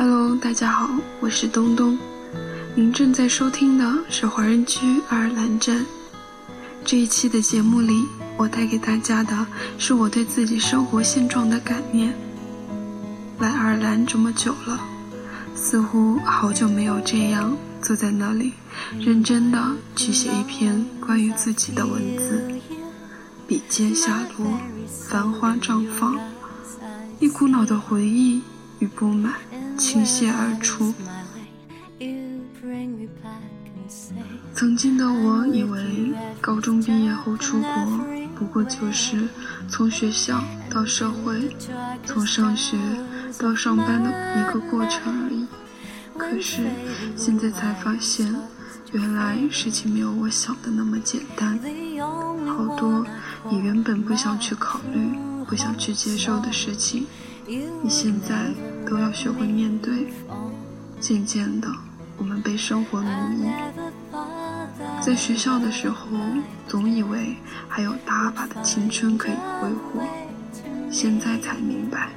Hello，大家好，我是东东。您正在收听的是华人区爱尔兰站。这一期的节目里，我带给大家的是我对自己生活现状的感念。来爱尔兰这么久了，似乎好久没有这样坐在那里，认真的去写一篇关于自己的文字。笔尖下落，繁花绽放，一股脑的回忆与不满倾泻而出。曾经的我以为，高中毕业后出国，不过就是从学校到社会，从上学到上班的一个过程而已。可是现在才发现，原来事情没有我想的那么简单。好多你原本不想去考虑、不想去接受的事情，你现在都要学会面对。渐渐的，我们被生活奴役。在学校的时候，总以为还有大把的青春可以挥霍，现在才明白，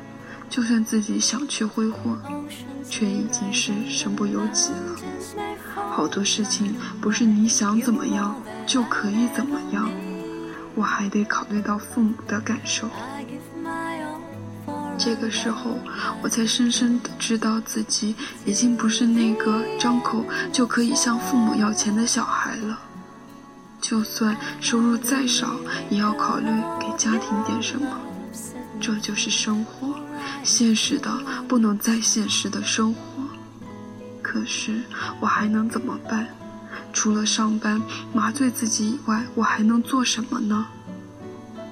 就算自己想去挥霍，却已经是身不由己了。好多事情不是你想怎么样就可以怎么样，我还得考虑到父母的感受。这个时候，我才深深的知道自己已经不是那个张口就可以向父母要钱的小孩了。就算收入再少，也要考虑给家庭点什么。这就是生活，现实的不能再现实的生活。可是我还能怎么办？除了上班麻醉自己以外，我还能做什么呢？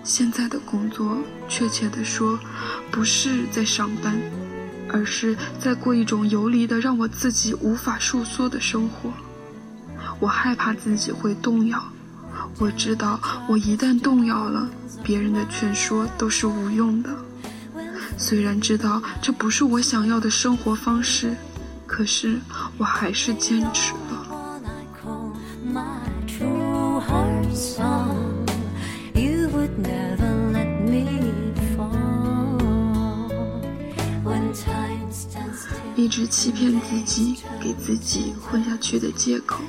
现在的工作，确切的说，不是在上班，而是在过一种游离的、让我自己无法收缩的生活。我害怕自己会动摇，我知道我一旦动摇了，别人的劝说都是无用的。虽然知道这不是我想要的生活方式，可是我还是坚持一直欺骗自己，给自己混下去的借口。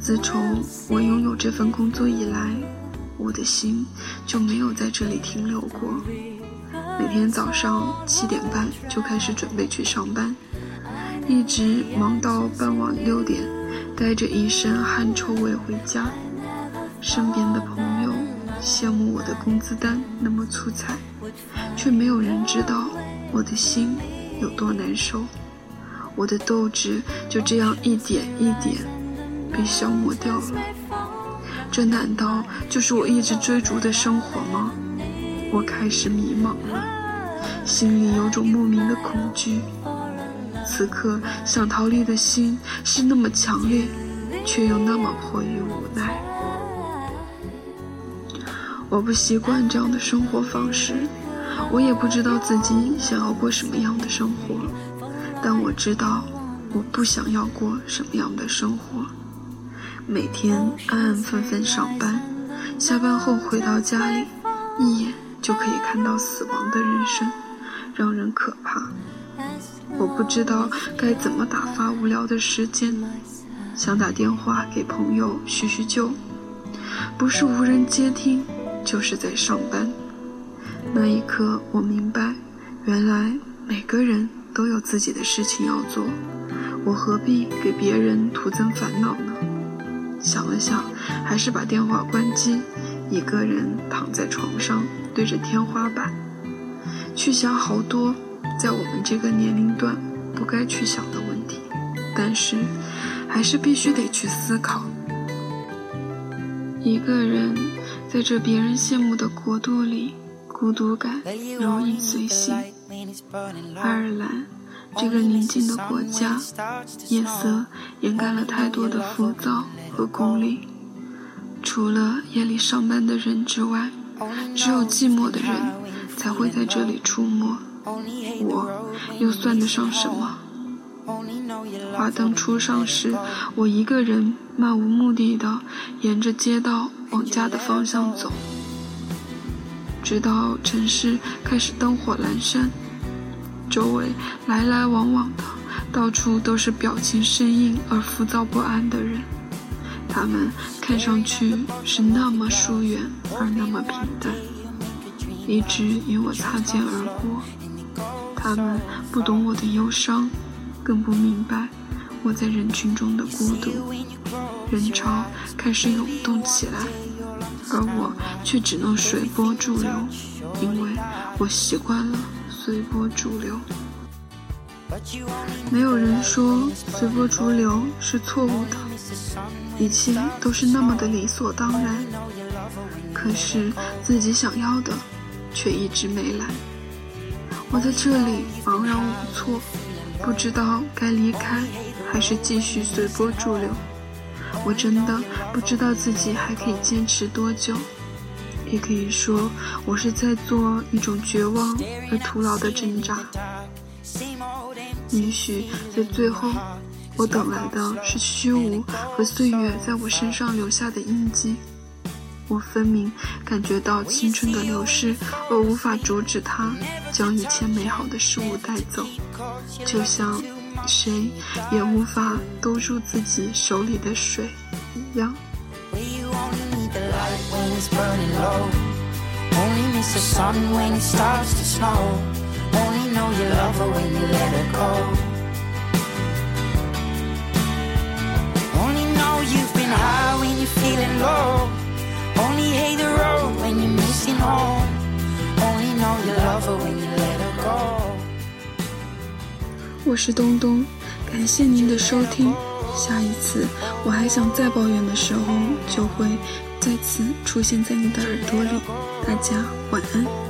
自从我拥有这份工作以来，我的心就没有在这里停留过。每天早上七点半就开始准备去上班，一直忙到傍晚六点，带着一身汗臭味回家。身边的朋友羡慕我的工资单那么粗彩，却没有人知道我的心。有多难受，我的斗志就这样一点一点被消磨掉了。这难道就是我一直追逐的生活吗？我开始迷茫了，心里有种莫名的恐惧。此刻想逃离的心是那么强烈，却又那么迫于无奈。我不习惯这样的生活方式。我也不知道自己想要过什么样的生活，但我知道我不想要过什么样的生活。每天安安分分上班，下班后回到家里，一眼就可以看到死亡的人生，让人可怕。我不知道该怎么打发无聊的时间，想打电话给朋友叙叙旧，不是无人接听，就是在上班。那一刻，我明白，原来每个人都有自己的事情要做，我何必给别人徒增烦恼呢？想了想，还是把电话关机，一个人躺在床上，对着天花板，去想好多在我们这个年龄段不该去想的问题，但是还是必须得去思考。一个人在这别人羡慕的国度里。孤独感如影随形。爱尔兰这个宁静的国家，夜色掩盖了太多的浮躁和功利。除了夜里上班的人之外，只有寂寞的人才会在这里出没。我又算得上什么？华灯初上时，我一个人漫无目的的沿着街道往家的方向走。直到城市开始灯火阑珊，周围来来往往的，到处都是表情生硬而浮躁不安的人。他们看上去是那么疏远而那么平淡，一直与我擦肩而过。他们不懂我的忧伤，更不明白我在人群中的孤独。人潮开始涌动起来，而我却只能随波逐流，因为我习惯了随波逐流。没有人说随波逐流是错误的，一切都是那么的理所当然。可是自己想要的，却一直没来。我在这里茫然无措，不知道该离开还是继续随波逐流。我真的不知道自己还可以坚持多久，也可以说我是在做一种绝望而徒劳的挣扎。也许在最后，我等来的是虚无和岁月在我身上留下的印记。我分明感觉到青春的流逝，而无法阻止它将一切美好的事物带走，就像谁也无法勾住自己手里的水一样。我是东东，感谢您的收听。下一次我还想再抱怨的时候，就会再次出现在你的耳朵里。大家晚安。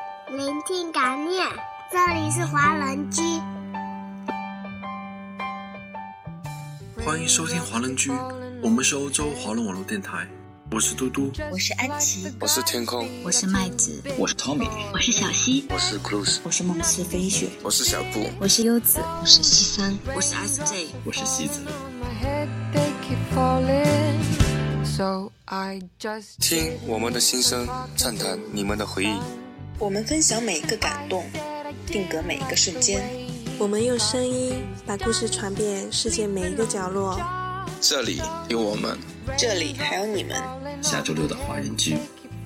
聆听感念。这里是华人居。欢迎收听华人居。我们是欧洲华人网络电台，我是嘟嘟，我是安琪，我是天空，我是麦子，我是 Tommy，我是小溪，我是 Cruz，我是梦思飞雪，我是小布，我是优子，我是西三，我是 SJ，我是西子。听我们的心声，畅谈你们的回忆，我们分享每一个感动定格每一个瞬间。我们用声音把故事传遍世界每一个角落。这里有我们。这里还有你们。下周六的华人剧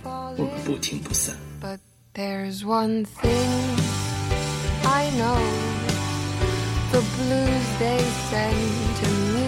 我们不听不散。But there's one thing i know. The blues they send to me